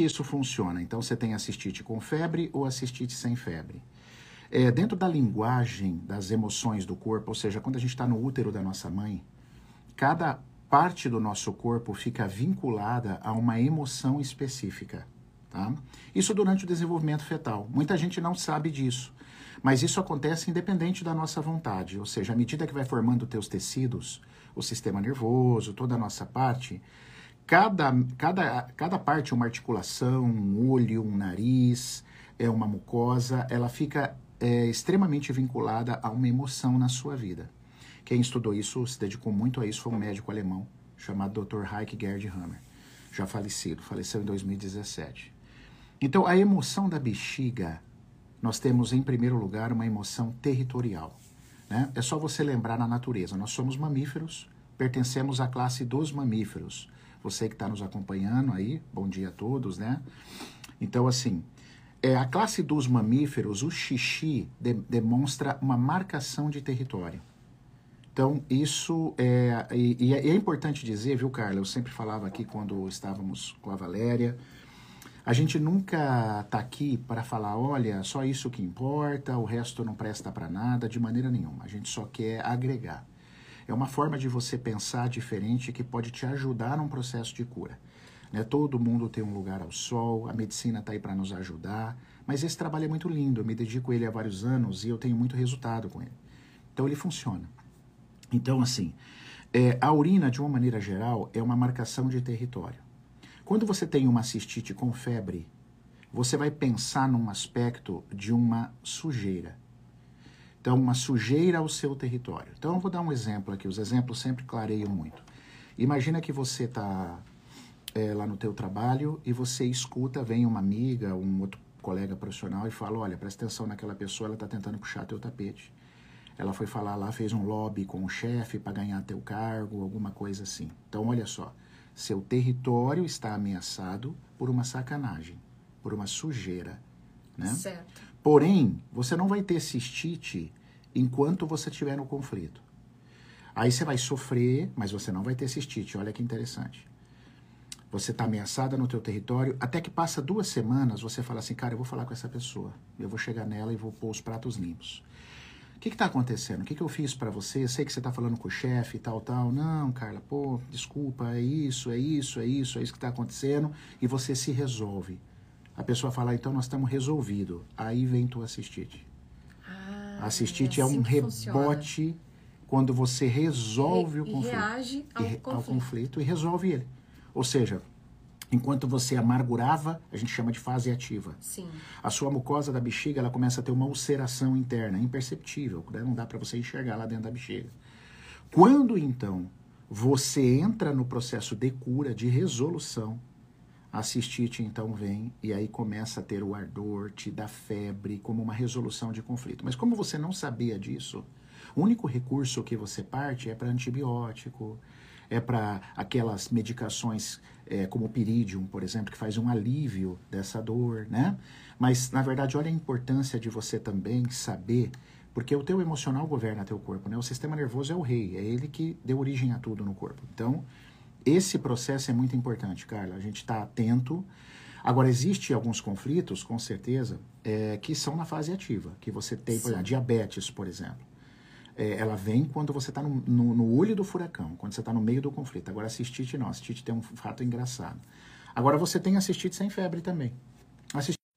que isso funciona? Então, você tem a cistite com febre ou a cistite sem febre. É, dentro da linguagem das emoções do corpo, ou seja, quando a gente está no útero da nossa mãe, cada parte do nosso corpo fica vinculada a uma emoção específica. Tá? Isso durante o desenvolvimento fetal. Muita gente não sabe disso, mas isso acontece independente da nossa vontade. Ou seja, à medida que vai formando teus tecidos, o sistema nervoso, toda a nossa parte, cada, cada, cada parte, uma articulação, um olho, um nariz, é uma mucosa, ela fica é, extremamente vinculada a uma emoção na sua vida. Quem estudou isso, se dedicou muito a isso, foi um médico alemão chamado Dr. Heike Gerd Hammer, já falecido, faleceu em 2017. Então, a emoção da bexiga, nós temos em primeiro lugar uma emoção territorial. Né? É só você lembrar na natureza, nós somos mamíferos, pertencemos à classe dos mamíferos. Você que está nos acompanhando aí, bom dia a todos, né? Então, assim, é, a classe dos mamíferos, o xixi de, demonstra uma marcação de território. Então, isso é, e, e é, é importante dizer, viu, Carla? Eu sempre falava aqui quando estávamos com a Valéria. A gente nunca está aqui para falar, olha, só isso que importa, o resto não presta para nada, de maneira nenhuma. A gente só quer agregar. É uma forma de você pensar diferente que pode te ajudar num processo de cura. Né? Todo mundo tem um lugar ao sol, a medicina está aí para nos ajudar, mas esse trabalho é muito lindo, eu me dedico a ele há vários anos e eu tenho muito resultado com ele. Então ele funciona. Então, assim, é, a urina, de uma maneira geral, é uma marcação de território. Quando você tem uma cistite com febre, você vai pensar num aspecto de uma sujeira. Então, uma sujeira ao seu território. Então, eu vou dar um exemplo aqui. Os exemplos sempre clareiam muito. Imagina que você está é, lá no teu trabalho e você escuta, vem uma amiga, um outro colega profissional e fala, olha, presta atenção naquela pessoa, ela está tentando puxar teu tapete. Ela foi falar lá, fez um lobby com o chefe para ganhar teu cargo, alguma coisa assim. Então, olha só, seu território está ameaçado por uma sacanagem, por uma sujeira, né? Certo. Porém, você não vai ter cistite enquanto você estiver no conflito. Aí você vai sofrer, mas você não vai ter cistite. Olha que interessante. Você está ameaçada no teu território, até que passa duas semanas, você fala assim, cara, eu vou falar com essa pessoa. Eu vou chegar nela e vou pôr os pratos limpos. O que está acontecendo? O que, que eu fiz para você? Sei que você está falando com o chefe e tal, tal. Não, Carla, pô, desculpa, é isso, é isso, é isso, é isso que está acontecendo. E você se resolve. A pessoa fala, então nós estamos resolvidos. Aí vem cistite. Ah, A cistite é é, assim um que funciona. rebote quando você resolve E- o conflito. reage ao E conflito. conflito e resolve ele. Ou seja, enquanto você amargurava, a gente chama de fase ativa. Sim. A sua mucosa da bexiga ela começa a ter uma ulceração interna, imperceptível, né? não dá para você enxergar lá dentro da bexiga. Quando então você entra no processo de cura, de resolução, a cistite então vem e aí começa a ter o ardor, te dá febre, como uma resolução de conflito. Mas como você não sabia disso, o único recurso que você parte é para antibiótico, é para aquelas medicações é, como o Piridium, por exemplo, que faz um alívio dessa dor, né? Mas, na verdade, olha a importância de você também saber, porque o teu emocional governa teu corpo, né? O sistema nervoso é o rei, é ele que deu origem a tudo no corpo. Então, esse processo é muito importante, Carla. A gente está atento. Agora, existe alguns conflitos, com certeza, é, que são na fase ativa, que você tem, por Sim. exemplo, diabetes, por exemplo. É, ela vem quando você está no, no, no olho do furacão, quando você está no meio do conflito. Agora, a cistite não. A cistite tem um fato engraçado. Agora, você tem a cistite sem febre também.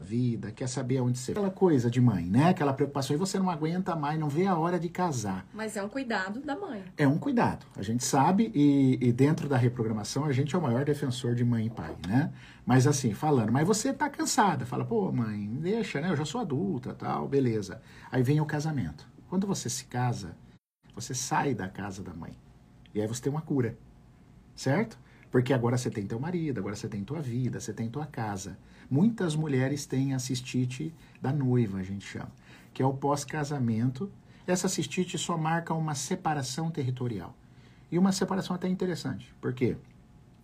Vida, quer saber aonde você... Aquela coisa de mãe, né? Aquela preocupação. E você não aguenta mais, não vê a hora de casar. Mas é um cuidado da mãe. É um cuidado. A gente sabe e, e dentro da reprogramação a gente é o maior defensor de mãe e pai, né? Mas assim, falando, mas você tá cansada. Fala, pô, mãe, deixa, né? Eu já sou adulta, tal, beleza. Aí vem o casamento. Quando você se casa, você sai da casa da mãe. E aí você tem uma cura, certo? Porque agora você tem teu marido, agora você tem tua vida, você tem tua casa. Muitas mulheres têm a cistite da noiva, a gente chama, que é o pós-casamento. Essa cistite só marca uma separação territorial. E uma separação até interessante. Por quê?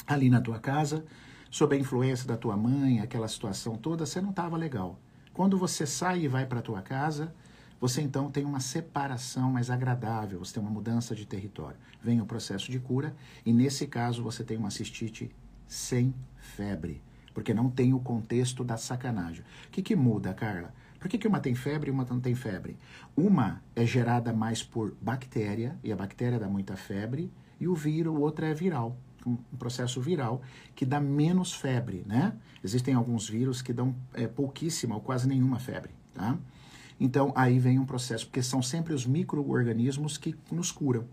Ali na tua casa, sob a influência da tua mãe, aquela situação toda, você não estava legal. Quando você sai e vai para tua casa, você então tem uma separação mais agradável, você tem uma mudança de território. Vem o processo de cura e nesse caso você tem uma cistite sem febre, porque não tem o contexto da sacanagem. O que, que muda, Carla? Por que, que uma tem febre e uma não tem febre? Uma é gerada mais por bactéria, e a bactéria dá muita febre, e o vírus, o outro é viral, um processo viral que dá menos febre, né? Existem alguns vírus que dão é, pouquíssima ou quase nenhuma febre, tá? Então, aí vem um processo, porque são sempre os micro-organismos que nos curam.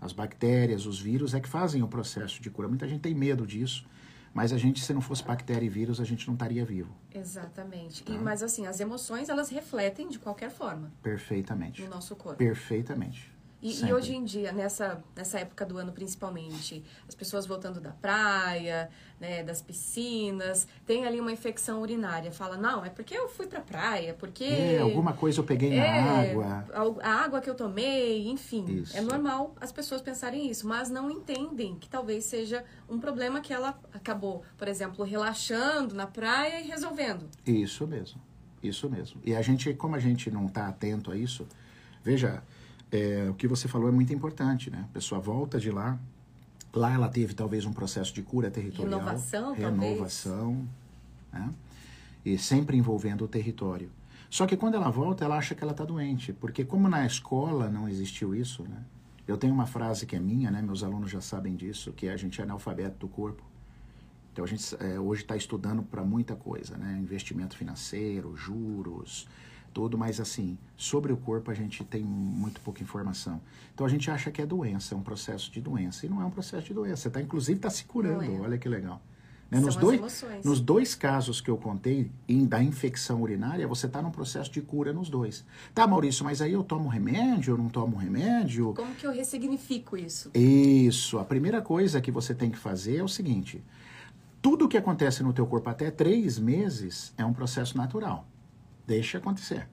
As bactérias, os vírus é que fazem o processo de cura. Muita gente tem medo disso, mas a gente, se não fosse bactéria e vírus, a gente não estaria vivo. Exatamente. Tá? E, mas assim, as emoções, elas refletem de qualquer forma. Perfeitamente. No nosso corpo. Perfeitamente. E, e, hoje em dia, nessa, nessa época do ano principalmente, as pessoas voltando da praia, né, das piscinas, tem ali uma infecção urinária. Fala, não, é porque eu fui pra praia, porque... É, alguma coisa eu peguei é, na água. A, a, água que eu tomei, enfim. Isso. É normal as pessoas pensarem isso, mas não entendem que talvez seja um problema que ela acabou, por exemplo, relaxando na praia e resolvendo. Isso mesmo, isso mesmo. E a gente, como a gente não está atento a isso, veja é, o que você falou é muito importante, né? A pessoa volta de lá, lá ela teve talvez um processo de cura territorial. Renovação, Renovação, né? E sempre envolvendo o território. Só que quando ela volta, ela acha que ela está doente, porque como na escola não existiu isso, né? Eu tenho uma frase que é minha, né? Meus alunos já sabem disso, que é a gente é analfabeto do corpo. Então a gente é, hoje está estudando para muita coisa, né? Investimento financeiro, juros, todo, mas assim, sobre o corpo a gente tem muito pouca informação. Então a gente acha que é doença, é um processo de doença. E não é um processo de doença. Você tá, inclusive está se curando, é. olha que legal. Né? Nos, dois, emoções. nos dois casos que eu contei em, da infecção urinária, você está num processo de cura nos dois. Tá, Maurício, mas aí eu tomo remédio, eu não tomo remédio? Como que eu ressignifico isso? Isso. A primeira coisa que você tem que fazer é o seguinte. Tudo que acontece no teu corpo até três meses é um processo natural. Deixa acontecer.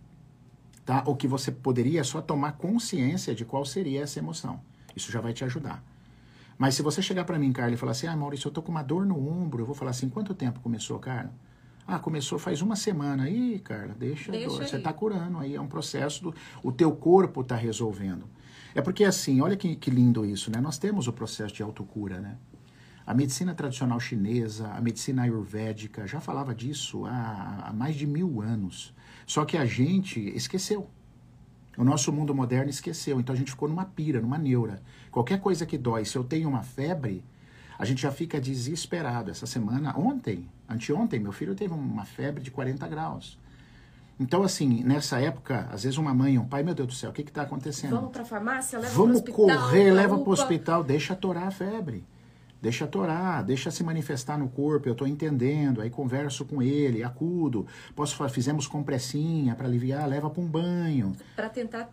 Tá? O que você poderia é só tomar consciência de qual seria essa emoção. Isso já vai te ajudar. Mas se você chegar para mim, Carla, e falar assim, ah, Maurício, eu tô com uma dor no ombro, eu vou falar assim, quanto tempo começou, Carla? Ah, começou faz uma semana. Aí, Carla, deixa, deixa dor. Você está curando aí, é um processo, do, o teu corpo está resolvendo. É porque assim, olha que, que lindo isso, né? Nós temos o processo de autocura, né? A medicina tradicional chinesa, a medicina ayurvédica já falava disso há, há mais de mil anos. Só que a gente esqueceu. O nosso mundo moderno esqueceu. Então a gente ficou numa pira, numa neura. Qualquer coisa que dói, se eu tenho uma febre, a gente já fica desesperado. Essa semana, ontem, anteontem, meu filho teve uma febre de 40 graus. Então, assim, nessa época, às vezes uma mãe, um pai, meu Deus do céu, o que está acontecendo? Vamos para a farmácia, leva Vamos pro hospital. Vamos correr, leva para o hospital, deixa torar a febre. Deixa torar, deixa se manifestar no corpo, eu estou entendendo, aí converso com ele, acudo, posso fizemos compressinha para aliviar, leva para um banho. Para tentar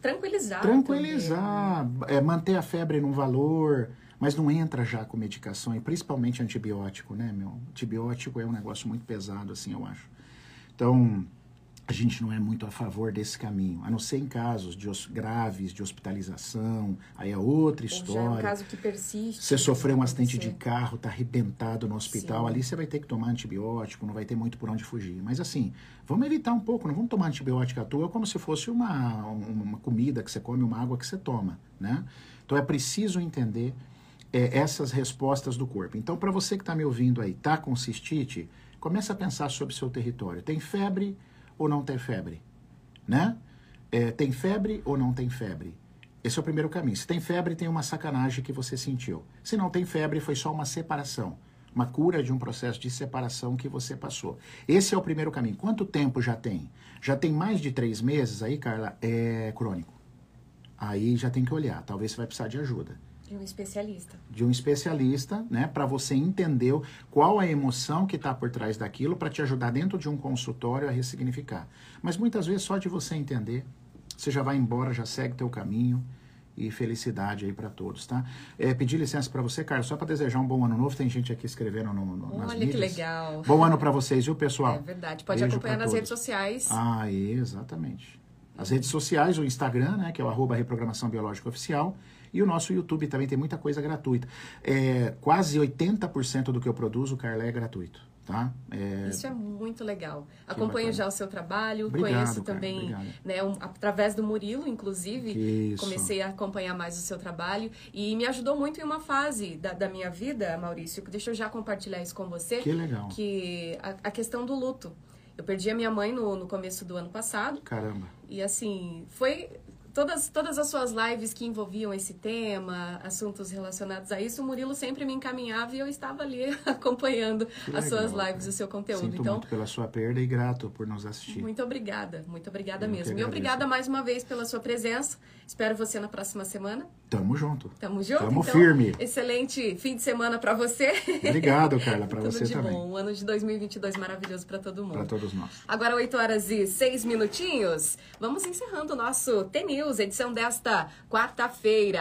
tranquilizar. Tranquilizar, é, manter a febre num valor, mas não entra já com medicação, e principalmente antibiótico, né, meu? Antibiótico é um negócio muito pesado, assim, eu acho. Então, a gente não é muito a favor desse caminho, a não ser em casos de graves de hospitalização, aí é outra história. Já é um caso que persiste. Você sofreu um acidente de carro, está arrebentado no hospital, Sim. ali você vai ter que tomar antibiótico, não vai ter muito por onde fugir. Mas assim, vamos evitar um pouco, não vamos tomar antibiótico à toa como se fosse uma, uma comida que você come, uma água que você toma, né? Então é preciso entender é, essas respostas do corpo. Então, para você que está me ouvindo aí, tá com cistite, começa a pensar sobre o seu território. Tem febre? Ou não tem febre? Né? É, tem febre ou não tem febre? Esse é o primeiro caminho. Se tem febre, tem uma sacanagem que você sentiu. Se não tem febre, foi só uma separação. Uma cura de um processo de separação que você passou. Esse é o primeiro caminho. Quanto tempo já tem? Já tem mais de três meses aí, Carla? É crônico. Aí já tem que olhar. Talvez você vai precisar de ajuda. De um especialista. De um especialista, né? Para você entender qual a emoção que está por trás daquilo, para te ajudar dentro de um consultório a ressignificar. Mas muitas vezes só de você entender, você já vai embora, já segue teu caminho e felicidade aí para todos, tá? É, pedir licença para você, Carlos, só para desejar um bom ano novo. Tem gente aqui escrevendo no, no, Olha nas Olha que legal. Bom ano para vocês, viu, pessoal? É verdade. Pode Beijo acompanhar nas todos. redes sociais. Ah, exatamente. As redes sociais, o Instagram, né, que é o arroba reprogramação biológica oficial, e o nosso YouTube também tem muita coisa gratuita. É, quase 80% do que eu produzo, Carla, é gratuito. tá? É, Isso é muito legal. Acompanho bacana. já o seu trabalho, Obrigado, conheço cara, também, obrigado. né, um- através do Murilo, inclusive, comecei a acompanhar mais o seu trabalho e me ajudou muito em uma fase da, da minha vida, Maurício, que deixa eu já compartilhar isso com você, Que legal. que a, a questão do luto. Eu perdi a minha mãe no, no começo do ano passado Caramba. e assim, foi todas, todas as suas lives que envolviam esse tema, assuntos relacionados a isso, o Murilo sempre me encaminhava e eu estava ali acompanhando Que as suas legal, lives, cara. o seu conteúdo. Sinto então, muito pela sua perda e grato por nos assistir. muito obrigada, muito obrigada Eu mesmo. E obrigada mais uma vez pela sua presença. Espero você na próxima semana. Tamo junto. Tamo junto? Tamo então, firme. Excelente fim de semana para você. Obrigado, Carla, para você de também. bom. Um ano de 2022 maravilhoso para todo mundo. Para todos nós. Agora 8 horas e 6 minutinhos. Vamos encerrando o nosso T-News, edição desta quarta-feira.